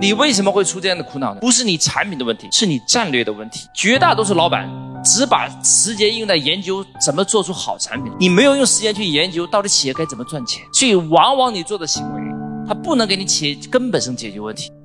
你为什么会出这样的苦恼呢？不是你产品的问题是你战略的问题。绝大多数老板只把时间用在研究怎么做出好产品。你没有用时间去研究到底企业该怎么赚钱。所以往往你做的行为它不能给你企业根本上解决问题。